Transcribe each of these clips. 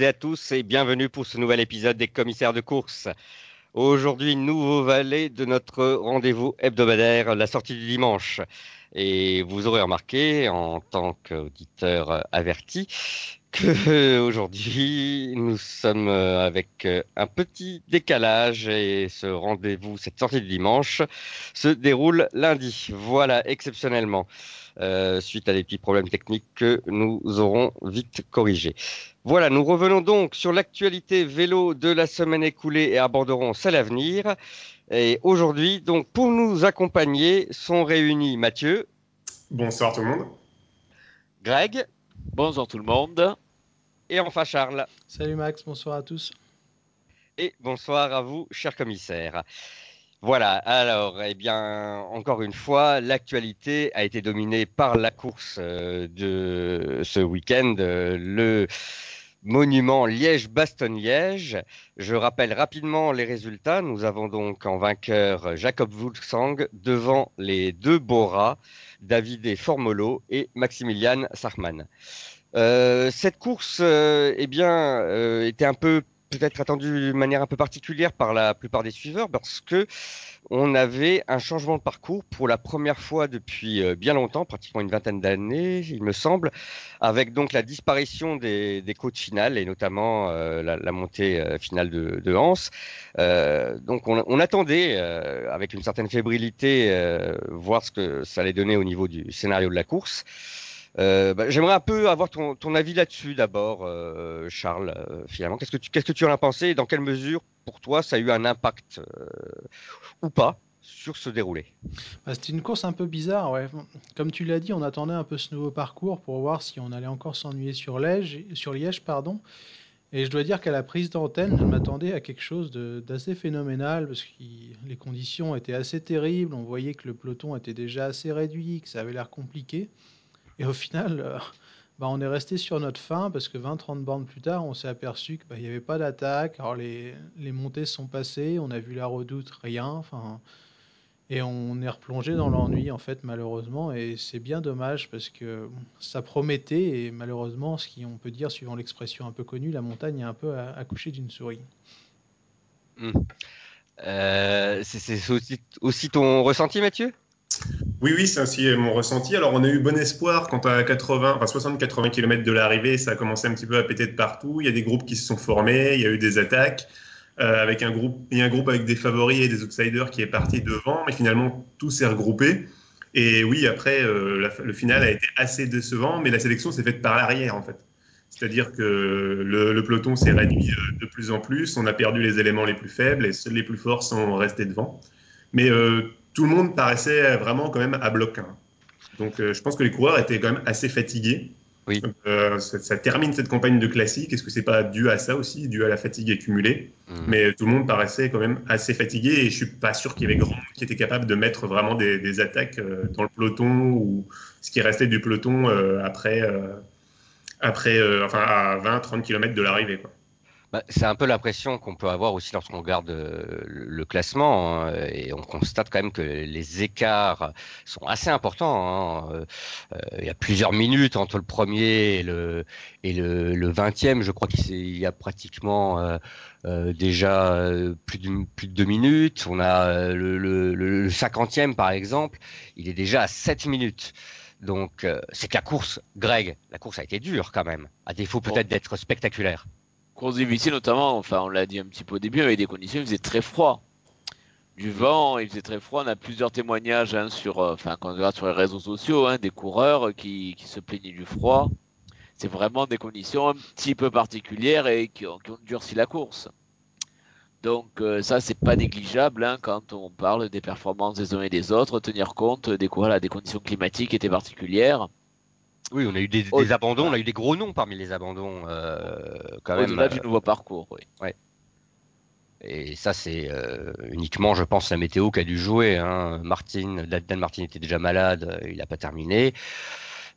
et à tous et bienvenue pour ce nouvel épisode des commissaires de course. Aujourd'hui, nouveau valet de notre rendez-vous hebdomadaire, la sortie du dimanche. Et vous aurez remarqué, en tant qu'auditeur averti, que aujourd'hui nous sommes avec un petit décalage et ce rendez-vous, cette sortie du dimanche, se déroule lundi. Voilà, exceptionnellement. Euh, suite à des petits problèmes techniques que nous aurons vite corrigés. Voilà, nous revenons donc sur l'actualité vélo de la semaine écoulée et aborderons celle à venir. Et aujourd'hui, donc, pour nous accompagner, sont réunis Mathieu. Bonsoir tout le monde. Greg. Bonsoir tout le monde. Et enfin Charles. Salut Max, bonsoir à tous. Et bonsoir à vous, cher commissaire. Voilà, alors, eh bien, encore une fois, l'actualité a été dominée par la course euh, de ce week-end, euh, le monument Liège-Bastogne-Liège. Je rappelle rapidement les résultats. Nous avons donc en vainqueur Jacob Wulfsang devant les deux Bora, David Formolo et Maximilian Sarman. Euh, cette course, eh bien, était un peu peut-être attendu de manière un peu particulière par la plupart des suiveurs parce que on avait un changement de parcours pour la première fois depuis euh, bien longtemps, pratiquement une vingtaine d'années, il me semble, avec donc la disparition des, des côtes finales et notamment euh, la, la, montée euh, finale de, de Hans. Euh, donc on, on attendait avec une certaine fébrilité voir ce que ça allait donner au niveau du scénario de la course. Euh, bah, J'aimerais un peu avoir ton, avis là-dessus d'abord, euh, Charles. Euh, finalement, qu'est-ce que tu en as pensé et dans quelle mesure, pour toi, ça a eu un impact ou pas sur ce déroulé? Bah, C'était une course un peu bizarre. Comme tu l'as dit, on attendait un peu ce nouveau parcours pour voir si on allait encore s'ennuyer sur Liège, sur Liège, pardon. Et je dois dire qu'à la prise d'antenne, je m'attendais à quelque chose d'assez phénoménal parce que les conditions étaient assez terribles. On voyait que le peloton était déjà assez réduit, que ça avait l'air compliqué. Et au final, euh, bah, on est resté sur notre fin parce que 20-30 bornes plus tard, on s'est aperçu qu'il bah, n'y avait pas d'attaque. Alors les, montées sont passées, on a vu la redoute, rien. Enfin, et on est replongé dans l'ennui, en fait, malheureusement. Et c'est bien dommage parce que ça promettait. Et malheureusement, ce qu'on peut dire, suivant l'expression un peu connue, la montagne est un peu accouchée d'une souris. Mmh. Euh, c'est aussi ton ressenti, Mathieu? Oui, oui, c'est aussi mon ressenti. Alors, on a eu bon espoir quand à 80, enfin 60-80 km de l'arrivée, ça a commencé un petit peu à péter de partout. Il y a des groupes qui se sont formés, il y a eu des attaques. Euh, avec un groupe, il y a un groupe avec des favoris et des outsiders qui est parti devant, mais finalement tout s'est regroupé. Et oui, après, euh, le final a été assez décevant, mais la sélection s'est faite par l'arrière en fait. C'est-à-dire que le, peloton s'est réduit euh, de plus en plus, on a perdu les éléments les plus faibles et seuls les plus forts sont restés devant. Mais euh, tout le monde paraissait vraiment quand même à bloc. Hein. Donc euh, je pense que les coureurs étaient quand même assez fatigués. Oui. Euh, ça, ça, termine cette campagne de classique. Est-ce que c'est pas dû à ça aussi, dû à la fatigue accumulée? Mmh. Mais tout le monde paraissait quand même assez fatigué et je suis pas sûr qu'il y avait grand monde qui était capable de mettre vraiment des, des attaques euh, dans le peloton ou ce qui restait du peloton après, après enfin à 20-30 km de l'arrivée. Bah, c'est un peu l'impression qu'on peut avoir aussi lorsqu'on regarde euh, le classement hein, et on constate quand même que les écarts sont assez importants. Hein. Euh, il y a plusieurs minutes entre le premier et le, et le, le 20e. Je crois qu'il y a pratiquement euh, euh, déjà plus de, plus de deux minutes. On a le, le, le 50e par exemple, il est déjà à 7 minutes. Donc c'est que la course, Greg, la course a été dure quand même, à défaut peut-être d'être spectaculaire course difficile notamment, enfin on l'a dit un petit peu au début, avec des conditions, il faisait très froid. Du vent, il faisait très froid. On a plusieurs témoignages hein, sur, enfin quand on regarde sur les réseaux sociaux, hein, des coureurs qui, se plaignaient du froid. C'est vraiment des conditions un petit peu particulières et qui ont, durci la course. Donc euh, ça c'est pas négligeable hein, quand on parle des performances des uns et des autres, tenir compte des, des conditions climatiques qui étaient particulières. Oui, on a eu des, des abandons, on a eu des gros noms parmi les abandons euh, quand même. Au-delà du nouveau parcours, oui. Ouais. Et ça, c'est euh, uniquement, je pense, la météo qui a dû jouer. Hein. Martin, Dan Martin était déjà malade, il n'a pas terminé.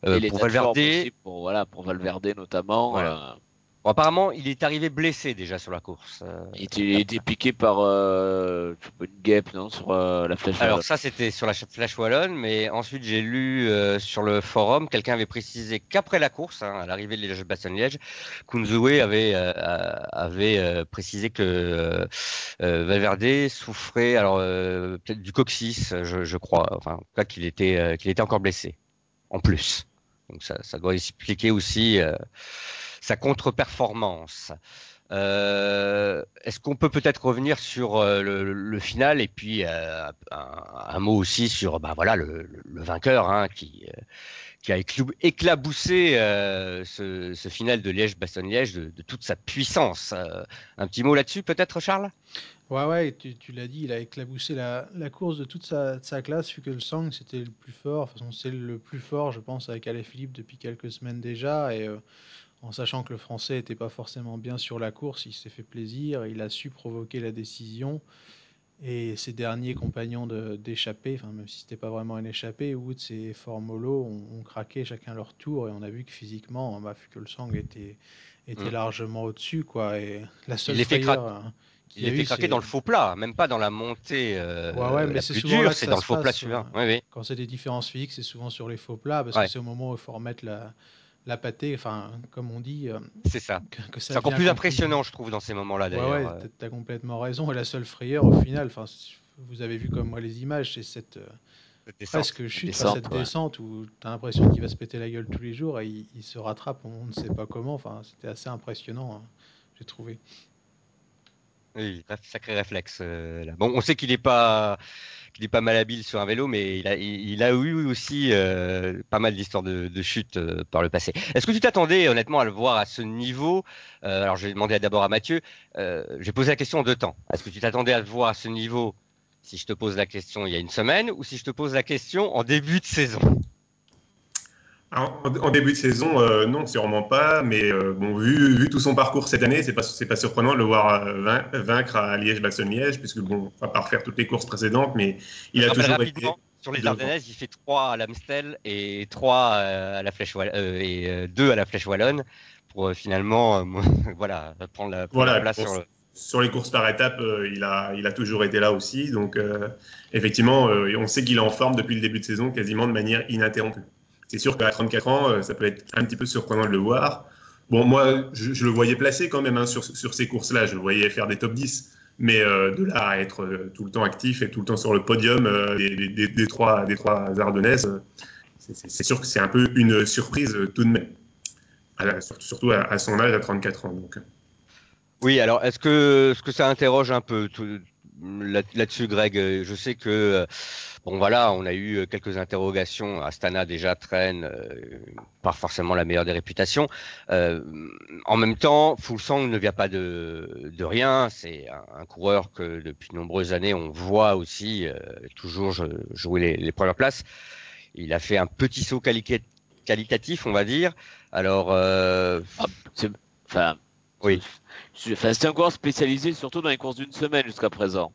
Euh, pour Valverde, pour, voilà, pour Valverde notamment. Voilà. Bon, apparemment, il est arrivé blessé déjà sur la course. Euh, Il était, piqué par euh, une guêpe, non, sur euh, la flèche. Alors ça, c'était sur la Flash Wallonne, mais ensuite j'ai lu euh, sur le forum, quelqu'un avait précisé qu'après la course, hein, à l'arrivée de Liège-Bastogne-Liège, Kunzoué avait euh, avait euh, précisé que Valverde souffrait, alors peut-être du coccyx, je, je crois, enfin en tout cas qu'il était qu'il était encore blessé, en plus. Donc ça, ça doit expliquer aussi sa contre-performance. Euh, Est-ce qu'on peut peut-être revenir sur euh, le, final et puis euh, un, mot aussi sur bah voilà le, vainqueur hein, qui qui a éclaboussé ce, final de Liège-Bastogne-Liège de, de, toute sa puissance. Un petit mot là-dessus peut-être Charles? Ouais ouais tu, l'as dit il a éclaboussé la, course de toute sa, classe vu que le Sang c'était le plus fort. C'est le plus fort je pense avec Alain-Philippe depuis quelques semaines déjà et en sachant que le Français n'était pas forcément bien sur la course, il s'est fait plaisir, il a su provoquer la décision. Et ses derniers compagnons d'échappée, enfin, même si ce n'était pas vraiment un échappé, Woods et Formolo ont, ont, craqué chacun leur tour et on a vu que physiquement, bah, vu que le sang était, était mmh. largement au-dessus. Quoi, et la seule il était, cra... il était craqué dans le faux plat, même pas dans la montée. Euh, ouais, ouais, mais c'est souvent dure, c'est dans le faux plat oui. Quand c'est des différences physiques, c'est souvent sur les faux plats parce que c'est au moment où il faut remettre la, la pâtée, enfin, comme on dit. Euh, c'est ça. Que, que ça c'est encore plus impressionnant, je trouve, dans ces moments-là. Ouais, ouais, euh. t'as complètement raison. Et la seule frayeur, au final, enfin, vous avez vu comme moi les images, c'est cette. Euh, presque chute, descente, cette ouais. descente où tu as l'impression qu'il va se péter la gueule tous les jours et il, il se rattrape, on ne sait pas comment. Enfin, c'était assez impressionnant, hein, j'ai trouvé. Oui, sacré réflexe. Euh, là. Bon, on sait qu'il n'est pas qu'il n'est pas malhabile sur un vélo, mais il a, il, a eu aussi euh, pas mal d'histoires de, de chute euh, par le passé. Est-ce que tu t'attendais honnêtement à le voir à ce niveau? Euh, Alors, j'ai demandé d'abord à Mathieu. J'ai posé la question en deux temps. Est-ce que tu t'attendais à le voir à ce niveau? Si je te pose la question il y a une semaine ou si je te pose la question en début de saison? En, en, début de saison, euh, non, sûrement pas. Mais euh, bon, vu, vu, tout son parcours cette année, c'est pas c'est pas surprenant de le voir euh, vaincre à Liège-Bastogne-Liège, puisque bon, on va pas refaire toutes les courses précédentes, mais il a toujours été. Sur les Ardennaises, il fait 3 à l'Amstel et 3 à la Flèche euh, et 2 à la Flèche wallonne pour finalement, voilà, prendre la, prendre voilà, la place sur le sur les courses par étapes, euh, il, a, il a toujours été là aussi. Donc, euh, effectivement, euh, on sait qu'il est en forme depuis le début de saison, quasiment de manière ininterrompue. C'est sûr qu'à 34 ans, euh, ça peut être un petit peu surprenant de le voir. Bon, moi, je, le voyais placé quand même hein, sur, ces courses-là. Je le voyais faire des top 10. Mais euh, de là à être euh, tout le temps actif et tout le temps sur le podium des, trois, des trois Ardennaises, c'est sûr que c'est un peu une surprise tout de même. Surtout à, son âge, à 34 ans. Oui, alors est-ce que, est -ce que ça interroge un peu là-dessus, Greg? Je sais que bon voilà, on a eu quelques interrogations. Astana déjà traîne euh, pas forcément la meilleure des réputations. Euh, en même temps, Fulsang ne vient pas de, de rien. C'est un, un, coureur que depuis de nombreuses années on voit aussi euh, toujours jouer les, les, premières places. Il a fait un petit saut qualitatif, on va dire. Alors, euh, ah, enfin, oui. C'est un coureur spécialisé surtout dans les courses d'une semaine jusqu'à présent.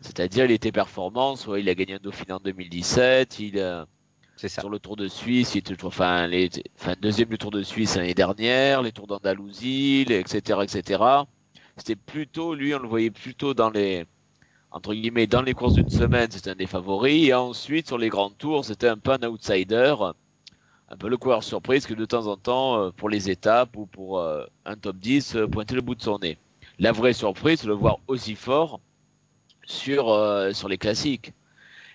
C'est-à-dire, il était performance, ouais, il a gagné un Dauphiné en 2017, il a, c'est ça. sur le Tour de Suisse, il était enfin, les, enfin, deuxième du Tour de Suisse l'année dernière, les Tours d'Andalousie, etc., etc. C'était plutôt, lui, on le voyait plutôt dans les, entre guillemets, dans les courses d'une semaine, c'était un des favoris, et ensuite, sur les grands tours, c'était un peu un outsider, un peu le coureur surprise que de temps en temps, euh, pour les étapes ou pour euh, un top 10, euh, pointer le bout de son nez. La vraie surprise, c'est de le voir aussi fort sur, euh, sur les classiques.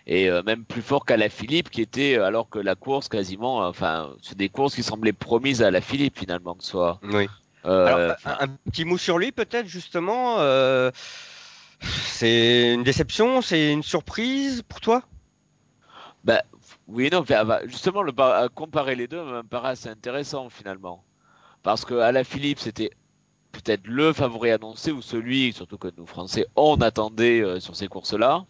Et euh, même plus fort qu'à la Philippe, qui était, alors que la course quasiment, enfin, c'est des courses qui semblaient promises à la Philippe finalement que ce soit. Oui. Euh, alors, un, un, petit mot sur lui peut-être justement. c'est une déception, c'est une surprise pour toi? Bah, oui, non, justement, le, comparer les deux me paraît assez intéressant finalement. Parce que à la Philippe, c'était peut-être le favori annoncé ou celui, surtout que nous Français, on attendait euh, sur ces courses-là.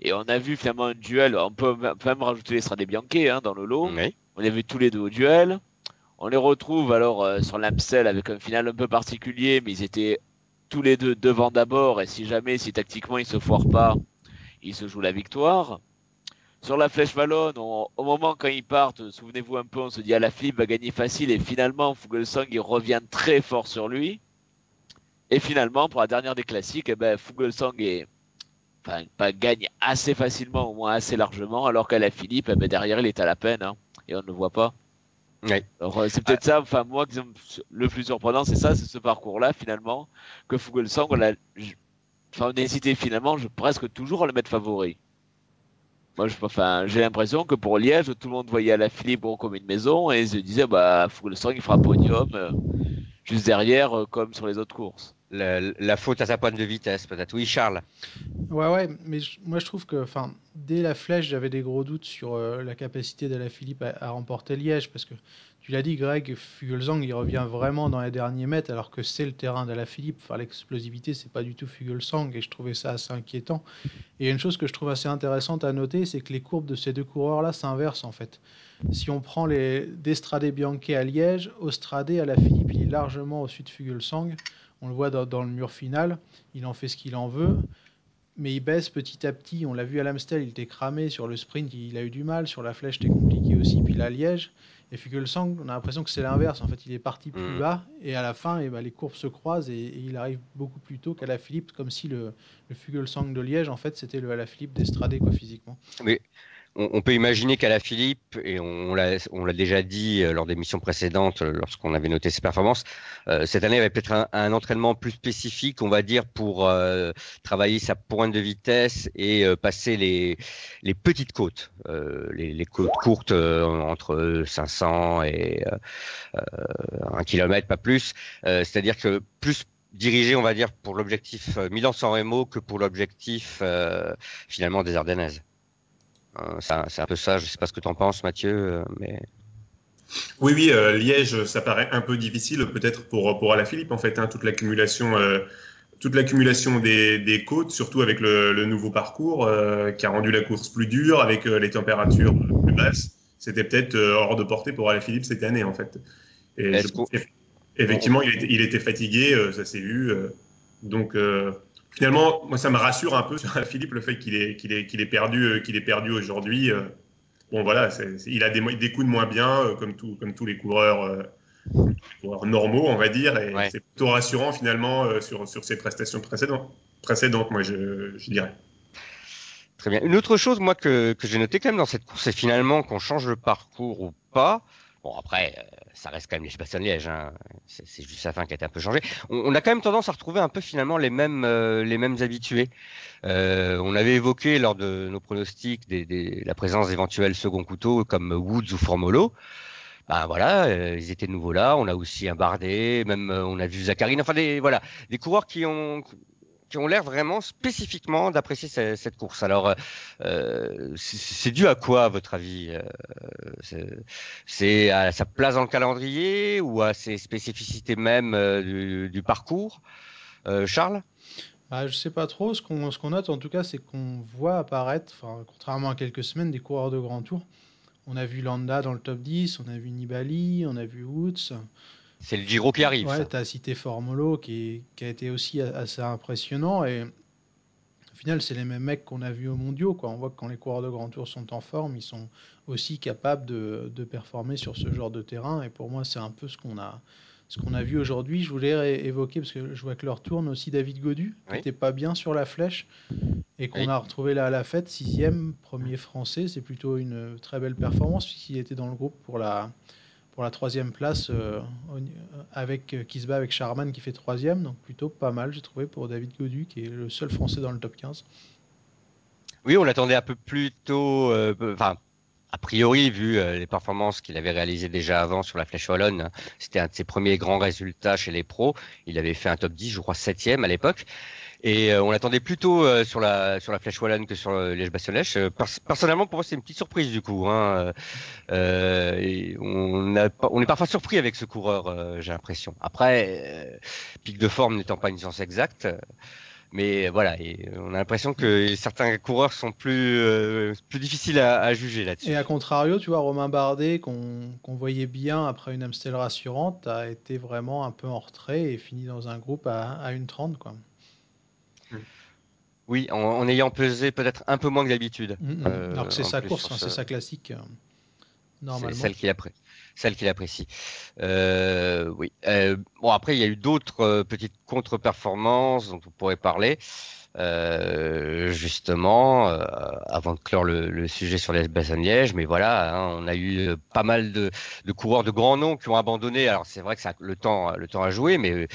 Et on a vu finalement un duel, on peut même rajouter les Strade Bianche hein, dans le lot. Oui. On a vu tous les deux au duel. On les retrouve alors euh, sur l'Amstel avec un final un peu particulier, mais ils étaient tous les deux devant d'abord. Et si jamais, si tactiquement ils se foirent pas, ils se jouent la victoire. Sur la flèche Wallonne, au moment quand ils partent, souvenez-vous un peu, on se dit à ah, la Philippe va gagner facile et finalement Fugelsang il revient très fort sur lui. Et finalement, pour la dernière des classiques, eh ben, Fugelsang est, enfin, pas, gagne assez facilement, au moins assez largement, alors qu'à la Philippe, eh ben, derrière il est à la peine hein, et on ne le voit pas. Alors euh, c'est peut-être ça, enfin moi le plus surprenant c'est ça, c'est ce parcours-là finalement que Fugelsang, on a, enfin on finalement, je presque toujours à le mettre favori. Moi, je, enfin, j'ai l'impression que pour Liège, tout le monde voyait à la Philippe comme une maison et se disait, bah, Fugelsang il fera podium euh, juste derrière, euh, comme sur les autres courses la, faute à sa pointe de vitesse, peut-être. Oui, Charles. Ouais, ouais, mais moi je trouve que, enfin, dès la flèche, j'avais des gros doutes sur euh, la capacité de la Philippe à, remporter Liège, parce que tu l'as dit, Greg, Fugelsang, il revient vraiment dans les derniers mètres, alors que c'est le terrain de la Philippe. Enfin, l'explosivité, c'est pas du tout Fugelsang, et je trouvais ça assez inquiétant. Et une chose que je trouve assez intéressante à noter, c'est que les courbes de ces deux coureurs-là s'inversent en fait. Si on prend les d'Estrade Bianchi à Liège, Ostrade à la Philippe, il est largement au sud de Fugelsang. On le voit dans, le mur final, il en fait ce qu'il en veut, mais il baisse petit à petit. On l'a vu à l'Amstel, il était cramé sur le sprint, il a eu du mal, sur la flèche, c'était compliqué aussi, puis la Liège. Et Fugelsang, on a l'impression que c'est l'inverse. En fait, il est parti plus mm. bas et à la fin, et eh ben, les courbes se croisent et, il arrive beaucoup plus tôt qu'à la Philippe, comme si le, le Fugelsang de Liège, en fait, c'était le à la Philippe d'Estrade, quoi, physiquement. Mais on, peut imaginer qu'à la Philippe, et on, l'a déjà dit euh, lors des missions précédentes, euh, lorsqu'on avait noté ses performances, euh, cette année avait peut-être un, entraînement plus spécifique, on va dire, pour travailler sa pointe de vitesse et passer les, petites côtes, les, côtes courtes entre 500 et un kilomètre, pas plus. C'est-à-dire que plus dirigé, on va dire, pour l'objectif Milan-San Remo que pour l'objectif finalement des Ardennaises. Euh, c'est un peu ça. Je sais pas ce que tu en penses, Mathieu, euh, mais. Oui, oui, euh, Liège, ça paraît un peu difficile, peut-être pour pour Alaphilippe en fait, hein, toute l'accumulation, toute l'accumulation des, côtes, surtout avec le, nouveau parcours qui a rendu la course plus dure, avec les températures plus basses. C'était peut-être hors de portée pour Alaphilippe cette année en fait. Et effectivement, il était, il était fatigué, ça s'est vu. donc finalement, moi, ça me rassure un peu sur Philippe le fait qu'il est, qu'il est, qu'il est perdu, euh, qu'il est perdu aujourd'hui. Euh. Bon, voilà, il a des, des, coups de moins bien, euh, comme, tout, comme tous les coureurs, normaux, on va dire. Et c'est plutôt rassurant, finalement, sur, sur ses prestations précédentes, précédentes moi, je, je dirais. Très bien. Une autre chose, moi, que, que j'ai noté quand même dans cette course, c'est finalement qu'on change le parcours ou pas. Bon, après, ça reste quand même les bastogne liège hein. c'est juste sa fin qui a été un peu changée. On, a quand même tendance à retrouver un peu finalement les mêmes euh, les mêmes habitués. Euh, on avait évoqué lors de nos pronostics des, la présence d'éventuels second couteaux comme Woods ou Formolo. Ben voilà, euh, ils étaient de nouveau là. On a aussi un Bardet, même on a vu Zacharine. Enfin des voilà, des coureurs qui ont qui ont l'air vraiment spécifiquement d'apprécier cette, course. Alors, euh, c'est dû à quoi, à votre avis euh, C'est à sa place dans le calendrier ou à ses spécificités même euh, du, parcours Charles? Bah, Je sais pas trop. Ce qu'on ce qu'on note, en tout cas, c'est qu'on voit apparaître, contrairement à quelques semaines, des coureurs de grand tour. On a vu Landa dans le top 10, on a vu Nibali, on a vu Woods. C'est le Giro qui arrive. Ouais, tu as cité Formolo qui, qui, a été aussi assez impressionnant. Et au final, c'est les mêmes mecs qu'on a vus au mondiaux. Quoi. On voit que quand les coureurs de grand tour sont en forme, ils sont aussi capables de, de performer sur ce genre de terrain. Et pour moi, c'est un peu ce qu'on a, ce qu'on a vu aujourd'hui. Je voulais évoquer, parce que je vois que leur tourne aussi David Godu, qui n'était pas bien sur la flèche. Et qu'on a retrouvé là à la fête, sixième, premier français. C'est plutôt une très belle performance, puisqu'il était dans le groupe pour la pour la troisième place euh, avec euh, qui se bat avec Charman qui fait troisième, donc plutôt pas mal j'ai trouvé pour David Godu qui est le seul Français dans le top 15. Oui, on l'attendait un peu plus tôt, euh, enfin a priori vu les performances qu'il avait réalisées déjà avant sur la Flèche Wallonne, c'était un de ses premiers grands résultats chez les pros. Il avait fait un top 10, je crois septième à l'époque. Et euh, on l'attendait plutôt euh, sur la sur la Flèche Wallonne que sur le liège bastogne euh, personnellement, pour moi, c'est une petite surprise du coup. Hein. Et on, a, on est parfois surpris avec ce coureur, j'ai l'impression. Après, pic de forme n'étant pas une science exacte. Mais voilà, on a l'impression que certains coureurs sont plus, plus difficiles à, juger là-dessus. Et à contrario, tu vois, Romain Bardet, qu'on voyait bien après une Amstel rassurante, a été vraiment un peu en retrait et fini dans un groupe à, à une 30. Quoi. Oui, en, en ayant pesé peut-être un peu moins que d'habitude. Mm, mm. euh, Alors que c'est sa course, ce- c'est sa classique, euh, C'est celle qu'il appré- celle qu'il apprécie. Euh, oui. Euh, bon, après, il y a eu d'autres euh, petites contre-performances dont on pourrait parler. Euh, justement, euh, avant de clore le, le sujet sur les bassins de Liège, mais voilà, hein, on a eu pas mal de, de coureurs de grands noms qui ont abandonné. Alors c'est vrai que ça, le temps, le temps a joué, mais euh,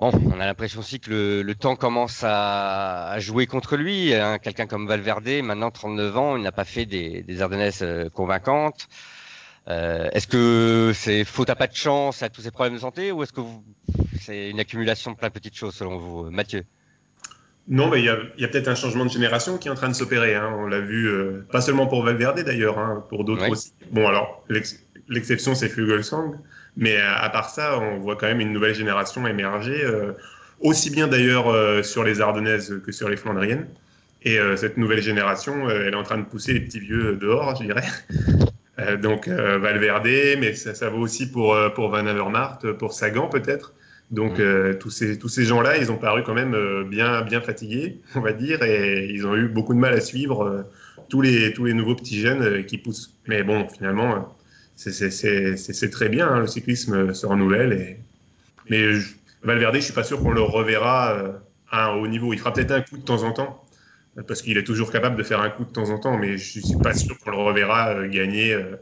bon, on a l'impression aussi que le, le temps commence à, à jouer contre lui. hein. Quelqu'un comme Valverde, maintenant 39 ans, il n'a pas fait des, des Ardennaises euh, convaincantes. Euh, est-ce que c'est faute à pas de chance à tous ces problèmes de santé ou est-ce que vous, c'est une accumulation de plein de petites choses selon vous, euh, Mathieu? Non, mais il y a, y a peut-être un changement de génération qui est en train de s'opérer. hein. On l'a vu, euh, pas seulement pour Valverde d'ailleurs, hein, pour d'autres aussi. Bon, alors, l'ex- l'exception, c'est Fugelsang. Mais euh, à part ça, on voit quand même une nouvelle génération émerger, euh, aussi bien d'ailleurs euh, sur les Ardennaises que sur les Flandriennes. Et euh, cette nouvelle génération, elle est en train de pousser les petits vieux dehors, je dirais. Donc Valverde, mais ça, ça vaut aussi pour, pour Van Avermaet, pour Sagan peut-être. Donc Mm. tous ces, tous ces gens-là, ils ont paru quand même bien, bien fatigués, on va dire, et ils ont eu beaucoup de mal à suivre tous, les, tous les nouveaux petits jeunes qui poussent. Mais bon, finalement, c'est- très bien, hein, le cyclisme euh, se renouvelle. Et... Mais je- Valverde, je suis pas sûr qu'on le reverra euh, à un haut niveau. Il fera peut-être un coup de temps en temps, parce qu'il est toujours capable de faire un coup de temps en temps, mais je suis pas sûr qu'on le reverra euh, gagner, euh,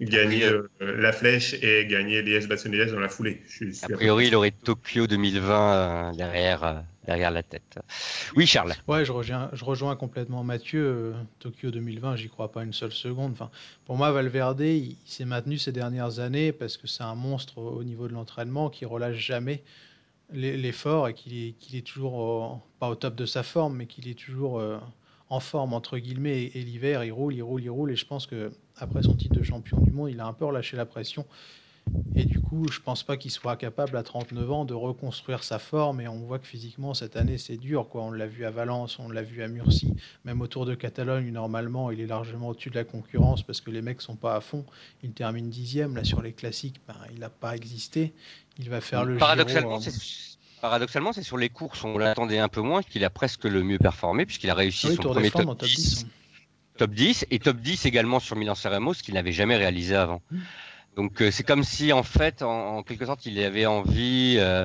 gagner euh, la flèche et gagner Liège-Bastogne-Liège dans la foulée. Je, suis- A priori, il aurait Tokyo 2020 euh, derrière, euh, derrière la tête. Oui, Charles. Ouais, je rejoins, complètement Mathieu. euh, Tokyo 2020, j'y crois pas une seule seconde. Enfin, pour moi, Valverde, il, s'est maintenu ces dernières années parce que c'est un monstre au au niveau de l'entraînement qui relâche jamais l'e- l'effort et qu'il est, toujours, pas au top de sa forme, mais qu'il est toujours euh, en forme, entre guillemets. Et, et l'hiver, il roule, il roule, il roule. Et je pense que après son titre de champion du monde, il a un peu relâché la pression. Et du coup, je pense pas qu'il soit capable à 39 ans de reconstruire sa forme. Et on voit que physiquement, cette année, c'est dur. Quoi. On l'a vu à Valence, on l'a vu à Murcie. Même au Tour de Catalogne, normalement, il est largement au-dessus de la concurrence parce que les mecs sont pas à fond. Il termine dixième. Là, sur les classiques, ben, il n'a pas existé. Il va faire le Paradoxalement, Giro. c'est paradoxalement, c'est sur les courses où on l'attendait un peu moins qu'il a presque le mieux performé puisqu'il a réussi Ah oui, son premier top en top 10, 10. top 10 et top 10 également sur Milan-San ce qu'il n'avait jamais réalisé avant. Mm. Donc euh, c'est comme si en fait, en, quelque sorte, il avait envie, euh,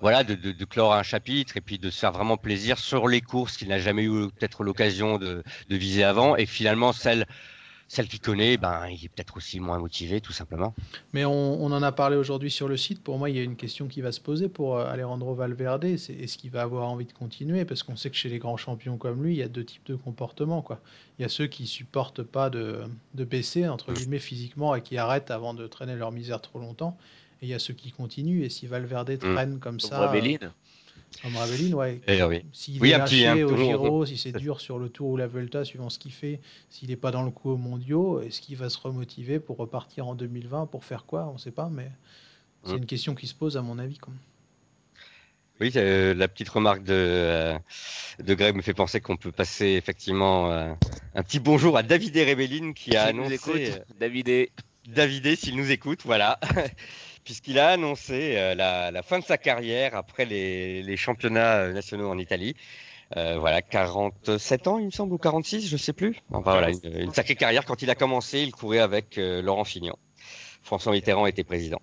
voilà, de, clore un chapitre et puis de se faire vraiment plaisir sur les courses qu'il n'a jamais eu peut-être l'occasion de, de viser avant. Et finalement celle celle qu'il connaît, ben il est peut-être aussi moins motivé tout simplement. Mais on, on en a parlé aujourd'hui sur le site. Pour moi, il y a une question qui va se poser pour euh, Alejandro Valverde. C'est est-ce qu'il va avoir envie de continuer? Parce qu'on sait que chez les grands champions comme lui, il y a deux types de comportements. Quoi. Il y a ceux qui supportent pas de, de baisser, entre guillemets, physiquement et qui arrêtent avant de traîner leur misère trop longtemps. Et il y a ceux qui continuent. Et si Valverde traîne comme Comme ça, euh. Comme Ravelin, ouais, Et oui. s'il Oui, est un petit- lâché un- au Giro, si c'est dur sur le Tour ou la Vuelta, suivant ce qu'il fait, s'il n'est pas dans le coup aux mondiaux, est-ce qu'il va se remotiver pour repartir en 2020 Pour faire quoi? On ne sait pas, mais c'est Mm. une question qui se pose à mon avis. quoi. Oui, euh, la petite remarque de, euh, de Greg me fait penser qu'on peut passer effectivement euh, un petit bonjour à David Rebellin qui a S'il nous annoncé écoute, euh, Davidé. David s'il nous écoute, voilà, puisqu'il a annoncé euh, la, la fin de sa carrière après les, les championnats euh, nationaux en Italie. Euh, voilà, 47 ans, il me semble, ou 46, je sais plus. Enfin voilà, une, une sacrée carrière. Quand il a commencé, il courait avec euh, Laurent Fignon. François Mitterrand était président.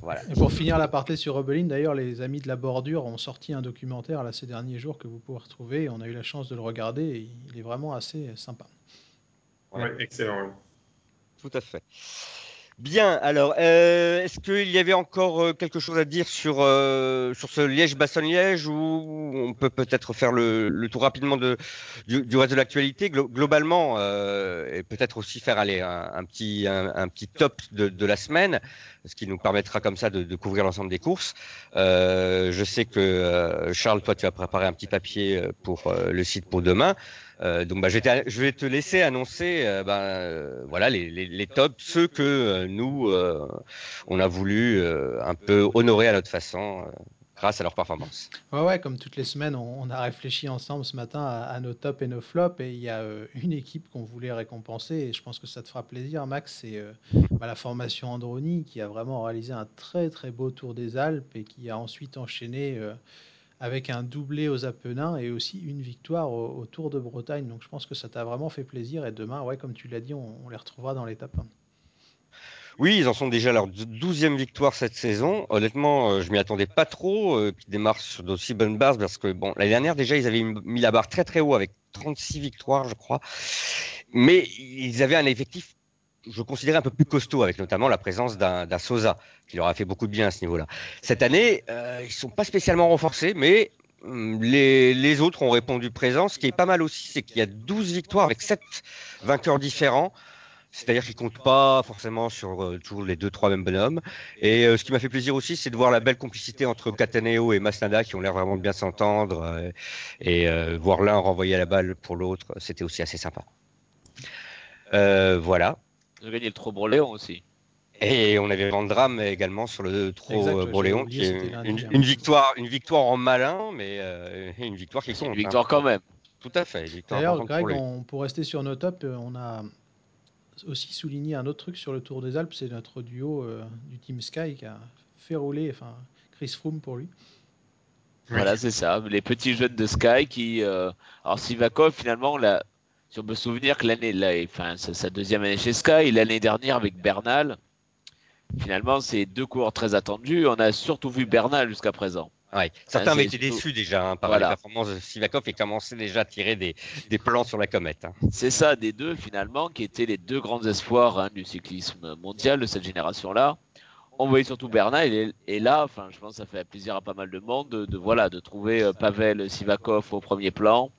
Voilà. Et pour finir l'aparté sur Rebellin, d'ailleurs, les amis de la bordure ont sorti un documentaire là, ces derniers jours que vous pouvez retrouver. Et on a eu la chance de le regarder et il est vraiment assez sympa. Voilà. Ouais, excellent. ouais. Tout à fait. Bien, alors, euh, est-ce qu'il y avait encore euh, quelque chose à dire sur, euh, sur ce Liège-Bastogne-Liège ou on peut peut-être faire le, le tour rapidement de, du, du reste de l'actualité? Glo- globalement euh, et peut-être aussi faire aller un, petit, un, petit top de, de la semaine, ce qui nous permettra comme ça de, de couvrir l'ensemble des courses. Euh, je sais que euh, Charles, toi, tu as préparé un petit papier pour le site pour demain. Euh, donc bah, je, vais te, laisser annoncer euh, ben, euh, voilà les, tops, ceux que nous on a voulu un peu honorer à notre façon grâce à leur performance. Ouais, ouais, comme toutes les semaines, on, a réfléchi ensemble ce matin à, nos tops et nos flops. Et il y a une équipe qu'on voulait récompenser. Et je pense que ça te fera plaisir, Max. C'est bah, la formation Androni qui a vraiment réalisé un très très beau tour des Alpes et qui a ensuite enchaîné avec un doublé aux Apennins et aussi une victoire au, Tour de Bretagne. Donc je pense que ça t'a vraiment fait plaisir. Et demain, ouais, comme tu l'as dit, on, on les retrouvera dans l'étape 1. Oui, ils en sont déjà à leur douzième victoire cette saison. Honnêtement, euh, je m'y attendais pas trop euh, qu'ils démarrent sur d'aussi bonnes bases parce que bon, l'année dernière déjà ils avaient mis la barre très très haut avec 36 victoires, je crois. Mais ils avaient un effectif, je considérais un peu plus costaud avec notamment la présence d'un Sosa qui leur a fait beaucoup de bien à ce niveau-là. Cette année, euh, ils sont pas spécialement renforcés, mais hum, les, les autres ont répondu présent. Ce qui est pas mal aussi, c'est qu'il y a 12 victoires avec 7 vainqueurs différents. C'est-à-dire qu'ils comptent pas forcément sur euh, toujours les deux, trois mêmes bonhommes. Et euh, ce qui m'a fait plaisir aussi, c'est de voir la belle complicité entre Cataneo et Masnada qui ont l'air vraiment de bien s'entendre. euh, et euh, voir l'un renvoyer la balle pour l'autre, c'était aussi assez sympa. Euh, voilà. Ils ont gagné le Trop Broléon aussi. Et on avait Vandram également sur le Exact, euh, Broléon, qui est lundi, une, hein. une victoire, une victoire en malin, mais euh, une victoire qui compte. une victoire hein. quand même. Tout à fait. une victoire D'ailleurs, pour Greg, on, pour rester sur nos tops, euh, on a aussi souligné un autre truc sur le Tour des Alpes, c'est notre duo euh, du Team Sky qui a fait rouler, enfin Chris Froome pour lui. Voilà, c'est ça. Les petits jeunes de Sky qui. euh, Alors, Sivakov, finalement, là, si on peut se souvenir que l'année, là, enfin, sa deuxième année chez Sky, l'année dernière avec Bernal, finalement, c'est deux coureurs très attendus. On a surtout vu Bernal jusqu'à présent. Ouais. Certains Ah, avaient été déçus déjà hein, par Voilà. les performances de Sivakov et commençaient déjà à tirer des, des plans sur la comète. hein. C'est ça, des deux, finalement, qui étaient les deux grands espoirs hein, du cyclisme mondial de cette génération-là. On voyait surtout Bernal, et, et là, enfin, je pense que ça fait plaisir à pas mal de monde de, de, voilà, de trouver euh, Pavel Sivakov au premier plan,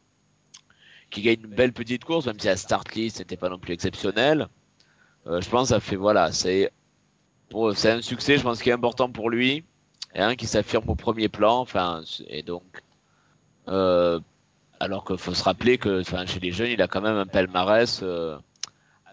qui gagne une belle petite course, même si la start list n'était pas non plus exceptionnelle. Euh, je pense que ça fait, voilà, c'est pour- c'est un succès, je pense, qui est important pour lui, et un qui s'affirme au premier plan, enfin, et donc, euh, alors qu'il faut se rappeler que, enfin, chez les jeunes, il a quand même un palmarès euh,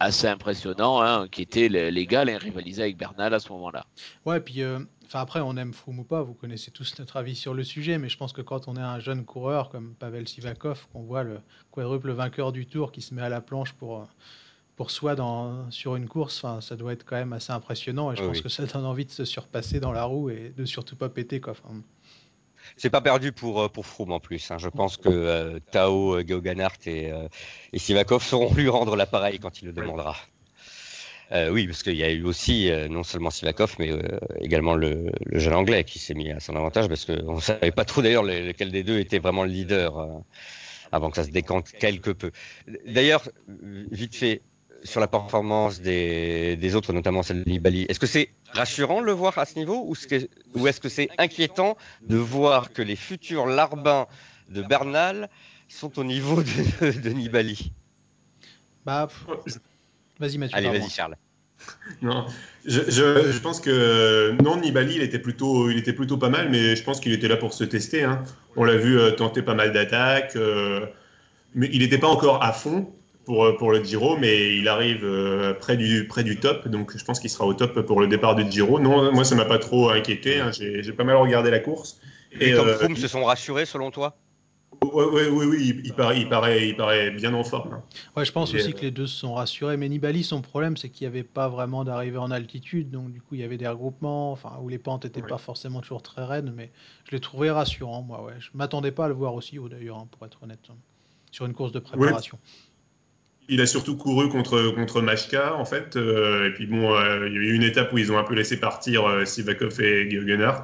assez impressionnant, hein, qui était légal et rivalisé avec Bernal à ce moment-là. Ouais, puis euh, enfin après, on aime Froome ou pas, vous connaissez tous notre avis sur le sujet, mais je pense que quand on est un jeune coureur comme Pavel Sivakov, qu'on voit le quadruple vainqueur du Tour qui se met à la planche pour, euh, pour soi dans, sur une course, enfin, ça doit être quand même assez impressionnant et je Oui, pense oui. que ça donne envie de se surpasser dans la roue et de surtout pas péter. Quoi. C'est pas perdu pour euh, pour Froome en plus. hein. Je pense que euh, Tao, euh, Geoghegan et, euh, et Sivakov sauront lui rendre l'appareil quand il le demandera. Euh, oui, parce qu'il y a eu aussi euh, non seulement Sivakov, mais également le, le jeune anglais qui s'est mis à son avantage, parce qu'on ne savait pas trop d'ailleurs le- lequel des deux était vraiment le leader avant que ça se décante quelque peu. D'ailleurs, vite fait, sur la performance des, des autres, notamment celle de Nibali, est-ce que c'est rassurant de le voir à ce niveau ou est-ce que ou est-ce que c'est inquiétant de voir que les futurs larbins de Bernal sont au niveau de, de Nibali bah, pff, vas-y Mathieu. Allez, vas-y Charles. Non, je, je, je pense que non, Nibali, il était plutôt, il était plutôt pas mal, mais je pense qu'il était là pour se tester. hein. On l'a vu euh, tenter pas mal d'attaques, euh, mais il n'était pas encore à fond pour, euh, pour le Giro, mais il arrive euh, près, du, près du top, donc je pense qu'il sera au top pour le départ du Giro. Non, moi ça m'a pas trop inquiété, hein. j'ai j'ai pas mal regardé la course. Et, comme euh, Froome se sont rassurés selon toi? Ouais, oui, oui, il, il paraît, il, paraît, il paraît bien en forme. hein. Ouais, je pense aussi que les deux se sont rassurés. Mais Nibali, son problème, c'est qu'il n'y avait pas vraiment d'arrivée en altitude. Donc, du coup, il y avait des regroupements, enfin, où les pentes n'étaient Ouais. pas forcément toujours très raides. Mais je l'ai trouvé rassurant, moi. Ouais. Je m'attendais pas à le voir aussi haut, d'ailleurs, hein, pour être honnête. hein, Sur une course de préparation. Il a surtout couru contre, contre Machka, en fait. euh, et puis bon, euh, il y a eu une étape où ils ont un peu laissé partir euh, Sivakov et Geoghegan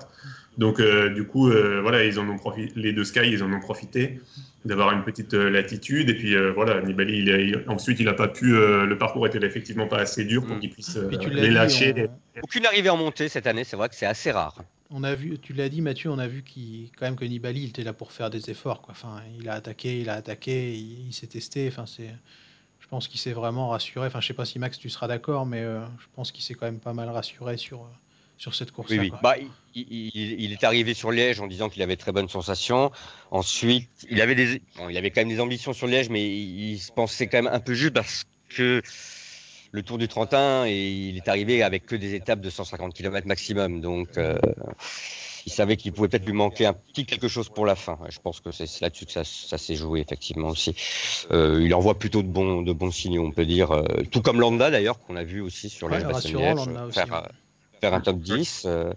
Donc, euh, du coup, euh, voilà, ils en ont profité, les deux Sky, ils en ont profité d'avoir une petite euh, latitude. Et puis, euh, voilà, Nibali, il a- il- ensuite, il n'a pas pu, euh, le parcours était effectivement pas assez dur pour Mm. qu'il puisse euh, les dit, lâcher. on, Aucune arrivée en montée cette année, c'est vrai que c'est assez rare. on a vu, tu l'as dit, Mathieu, on a vu qu'il, quand même que Nibali, il était là pour faire des efforts. Quoi. Enfin, il a attaqué, il a attaqué, il, il s'est testé. Enfin, c'est, je pense qu'il s'est vraiment rassuré. Enfin, je sais pas si Max, tu seras d'accord, mais euh, je pense qu'il s'est quand même pas mal rassuré sur, euh, sur cette course-là. Oui, oui. quoi. Bah, il, il- il- il est arrivé sur Liège en disant qu'il avait très bonnes sensations. Ensuite, il avait des, bon, il avait quand même des ambitions sur Liège, mais il, il se pensait quand même un peu juste parce que le Tour du Trentin, et il est arrivé avec que des étapes de 150 km maximum. Donc, euh, il savait qu'il pouvait peut-être lui manquer un petit quelque chose pour la fin. Je pense que c'est là-dessus que ça, ça s'est joué effectivement aussi. Euh, il envoie plutôt de bons, de bons signaux, on peut dire. euh, tout comme Landa d'ailleurs, qu'on a vu aussi sur Ouais, les faire, euh, faire un top 10. euh,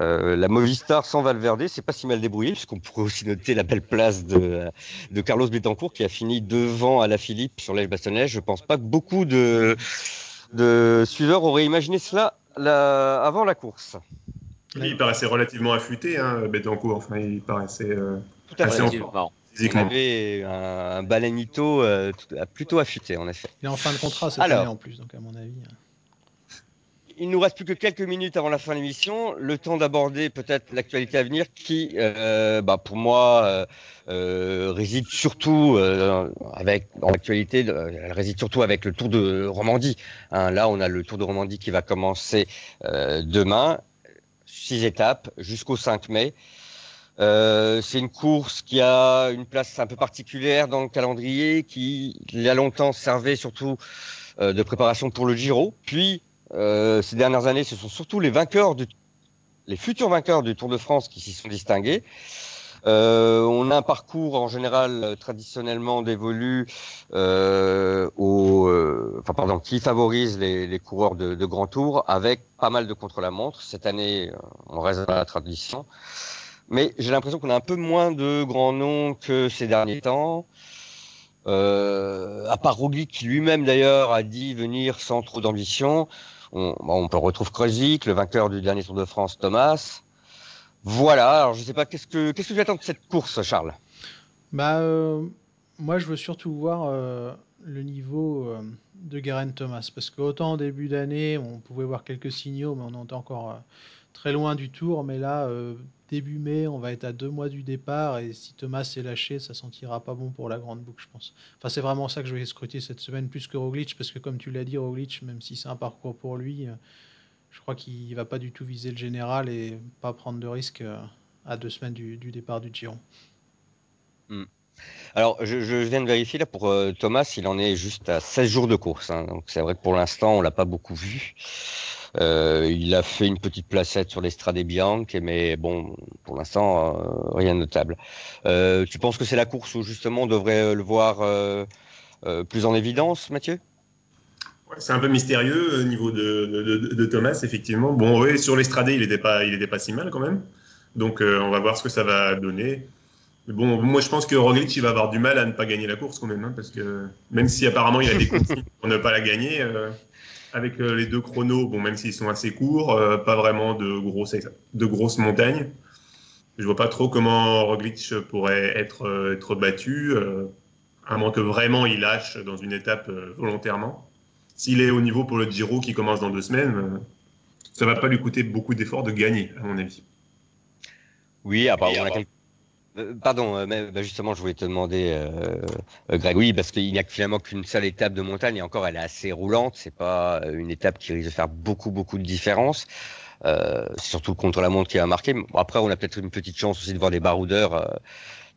Euh, la Movistar sans Valverde, c'est pas si mal débrouillé, puisqu'on pourrait aussi noter la belle place de, de Carlos Betancourt qui a fini devant à la Philippe sur l'Èche Bastogne. Je pense pas que beaucoup de, de suiveurs auraient imaginé cela la, avant la course. Il paraissait relativement affûté, hein, Betancourt. Enfin, il paraissait euh, Tout à fait. assez en forme On avait un, un balanito euh, tout- plutôt affûté, en effet. Il est en fin de contrat cette Alors. année en plus, donc à mon avis. euh, Il nous reste plus que quelques minutes avant la fin de l'émission. Le temps d'aborder peut-être l'actualité à venir qui, euh, bah, pour moi, euh, euh, réside surtout euh, avec euh, Elle réside surtout avec le Tour de Romandie. Hein, là, on a le Tour de Romandie qui va commencer euh, demain, six étapes jusqu'au 5 mai. Euh, c'est une course qui a une place un peu particulière dans le calendrier, qui il y a longtemps servait surtout euh, de préparation pour le Giro, puis euh, ces dernières années, ce sont surtout les vainqueurs, les futurs vainqueurs du Tour de France qui s'y sont distingués. Euh, on a un parcours en général traditionnellement dévolu euh, au, euh, enfin pardon, qui favorise les, coureurs de, de grand tour avec pas mal de contre-la-montre. Cette année, on reste dans la tradition, mais j'ai l'impression qu'on a un peu moins de grands noms que ces derniers temps. Euh, à part Roglic qui lui-même d'ailleurs a dit venir sans trop d'ambition. On, peut retrouver Kreuzic, le vainqueur du dernier Tour de France, Thomas. Voilà. Alors je sais pas qu'est-ce que tu attends de cette course, Charles? Bah, euh, moi, je veux surtout voir euh, le niveau euh, de Garen Thomas. Parce qu'autant en début d'année, on pouvait voir quelques signaux, mais on était encore très loin du tour. Mais là, début mai, on va être à deux mois du départ. Et si Thomas s'est lâché, ça sentira pas bon pour la grande boucle, je pense. Enfin, c'est vraiment ça que je vais scruter cette semaine, plus que Roglic. Parce que, comme tu l'as dit, Roglic, même si c'est un parcours pour lui, je crois qu'il va pas du tout viser le général et pas prendre de risque euh, à deux semaines du, départ du Giro. Alors je, viens de vérifier là pour euh, Thomas, il en est juste à 16 jours de course. hein. donc c'est vrai que pour l'instant on l'a pas beaucoup vu. Euh, il a fait une petite placette sur l'Estrade Bianche, mais bon, pour l'instant, rien de notable. Tu penses que c'est la course où justement on devrait le voir plus en évidence, Mathieu? C'est un peu mystérieux au niveau de, de, Thomas, effectivement. Bon, oui, sur l'estrade, il n'était pas, il pas si mal quand même. Donc, euh, on va voir ce que ça va donner. Mais bon, moi, je pense que Roglic, il va avoir du mal à ne pas gagner la course quand même, hein, parce que même si apparemment il a des consignes pour ne pas la gagner, euh, avec euh, les deux chronos, bon, même s'ils sont assez courts, euh, pas vraiment de grosses, de grosses montagnes. Je vois pas trop comment Roglic pourrait être, euh, être battu, euh, à moins que vraiment il lâche dans une étape euh, volontairement. S'il est au niveau pour le Giro qui commence dans deux semaines, euh, ça va pas lui coûter beaucoup d'efforts de gagner, à mon avis. Oui, on a quel- Euh, Pardon, euh, mais, bah, justement, je voulais te demander, euh, Greg, oui, parce qu'il n'y a que finalement qu'une seule étape de montagne, et encore, elle est assez roulante. C'est pas une étape qui risque de faire beaucoup, beaucoup de différence. Euh, c'est surtout le contre-la-montre qui va marquer. Bon, après, on a peut-être une petite chance aussi de voir des baroudeurs euh,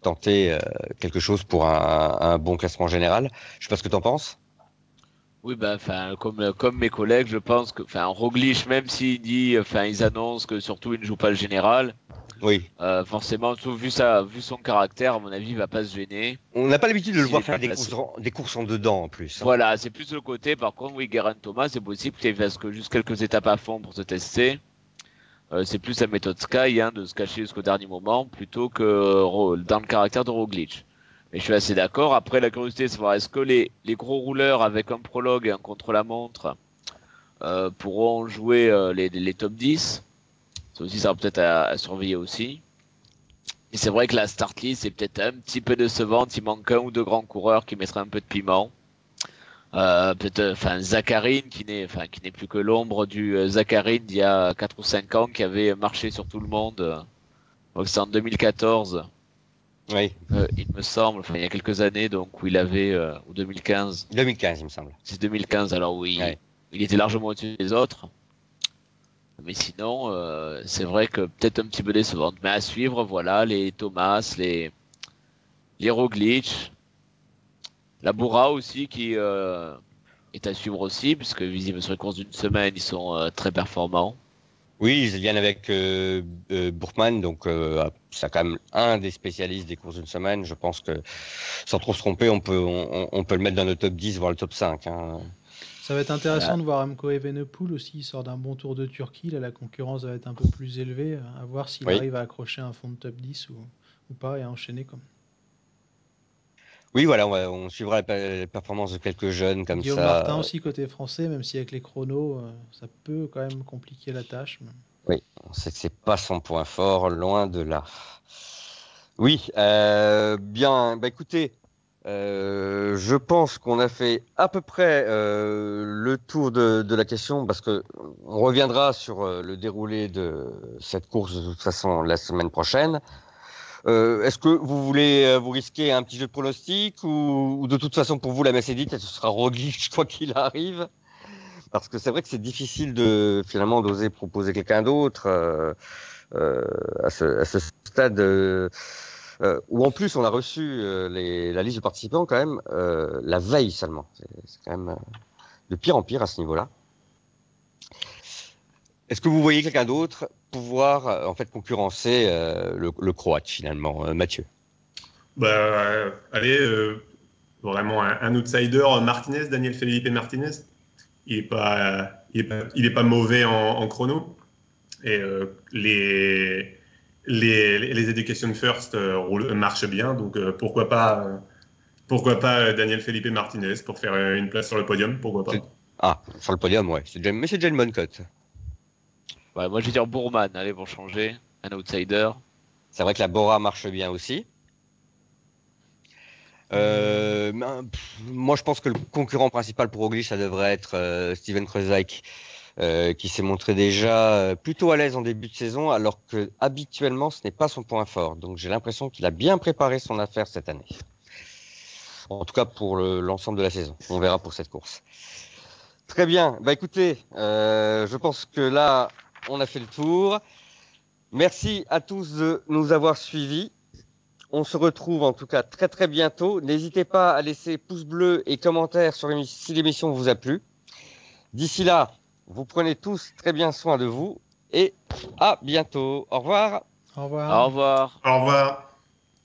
tenter euh, quelque chose pour un, un bon classement général. Je sais pas ce que tu en penses. Oui, ben, enfin, comme, comme mes collègues, je pense que, enfin, Roglic, même s'il dit, enfin, ils annoncent que surtout il ne joue pas le général, Oui. euh, forcément, vu sa, vu son caractère, à mon avis, il va pas se gêner. On n'a pas l'habitude de le voir faire des courses, en, des courses en dedans en plus. hein. Voilà, c'est plus le côté. Par contre, oui, Geraint Thomas, c'est possible qu'il fasse que juste quelques étapes à fond pour se tester. Euh, c'est plus la méthode Sky, hein, de se cacher jusqu'au dernier moment, plutôt que euh, dans le caractère de Roglic. Mais je suis assez d'accord. Après, la curiosité, de voir est-ce que les, les gros rouleurs avec un prologue et un contre-la-montre euh, pourront jouer euh, les, les top 10. Ça aussi, ça va peut-être à, à surveiller aussi. Et c'est vrai que la start list est peut-être un petit peu décevante. Il manque un ou deux grands coureurs qui mettraient un peu de piment. Euh, peut-être, enfin, Zacharine qui n'est, enfin, qui n'est plus que l'ombre du euh, Zacharine d'il y a 4 ou 5 ans qui avait marché sur tout le monde. Euh, donc c'est en 2014, Oui, euh, il me semble, enfin, il y a quelques années, donc où il avait, euh, ou 2015, 2015, il me semble. c'est 2015, alors oui, Ouais. il était largement au-dessus des autres. Mais sinon, euh, c'est vrai que peut-être un petit peu décevante. Mais à suivre, voilà, les Thomas, les, les Roglic, la Bourra aussi qui euh, est à suivre aussi, puisque visible sur les courses d'une semaine, ils sont euh, très performants. Oui, ils viennent avec euh, euh, Bourkman, donc euh, c'est quand même un des spécialistes des courses d'une semaine. Je pense que sans trop se tromper, on peut on, on peut le mettre dans le top 10, voire le top 5. Hein. Ça va être intéressant de voir Remco Evenepoel aussi. Il sort d'un bon tour de Turquie. Là, la concurrence va être un peu plus élevée. À voir s'il Oui. arrive à accrocher un fond de top 10 ou, ou pas et à enchaîner comme. Oui, voilà, on, va- on suivra la pe- performance de quelques jeunes comme Guillaume ça. Martin aussi côté français, même si avec les chronos, euh, ça peut quand même compliquer la tâche. mais- On sait que c'est pas son point fort, loin de là. Oui, euh, bien. Bah écoutez, euh, je pense qu'on a fait à peu près euh, le tour de, de la question parce que on reviendra sur euh, le déroulé de cette course de toute façon la semaine prochaine. Euh, Est-ce que vous voulez euh, vous risquer un petit jeu de pronostic ou, de toute façon pour vous la messe est dite, ce sera Roglic quoi qu'il arrive? Parce que c'est vrai que c'est difficile de finalement d'oser proposer quelqu'un d'autre euh, à, ce, stade où en plus on a reçu la liste de participants quand même la veille seulement. C'est quand même de pire en pire à ce niveau-là. Est-ce que vous voyez quelqu'un d'autre? Pouvoir euh, en fait concurrencer euh, le, le Croate finalement, euh, Mathieu Bah, allez, vraiment un, un outsider, Martinez, Daniel Felipe Martinez. Il est pas, il est pas, il est pas mauvais en, en chrono. Et euh, les, les, les Education First euh, marchent bien. Donc euh, pourquoi pas, pourquoi pas Daniel Felipe Martinez pour faire une place sur le podium? Pourquoi pas? Ah, sur le podium, ouais. Déjà, mais c'est déjà une bonne cote. Ouais, moi, je vais dire Bourman, allez, pour changer. Un outsider. C'est vrai que la Bora marche bien aussi. Euh, ben, pff, moi, je pense que le concurrent principal pour Roglic, ça devrait être euh, Steven Kruijswijk, euh, qui s'est montré déjà euh, plutôt à l'aise en début de saison, alors que habituellement, ce n'est pas son point fort. Donc, j'ai l'impression qu'il a bien préparé son affaire cette année. En tout cas, pour le- l'ensemble de la saison. On verra pour cette course. Très bien. Bah, écoutez, euh, je pense que là, on a fait le tour. Merci à tous de nous avoir suivis. On se retrouve en tout cas très très bientôt. N'hésitez pas à laisser pouce bleu et commentaires sur si l'émission vous a plu. D'ici là, vous prenez tous très bien soin de vous et à bientôt. Au revoir. Au revoir. Au revoir. Au revoir.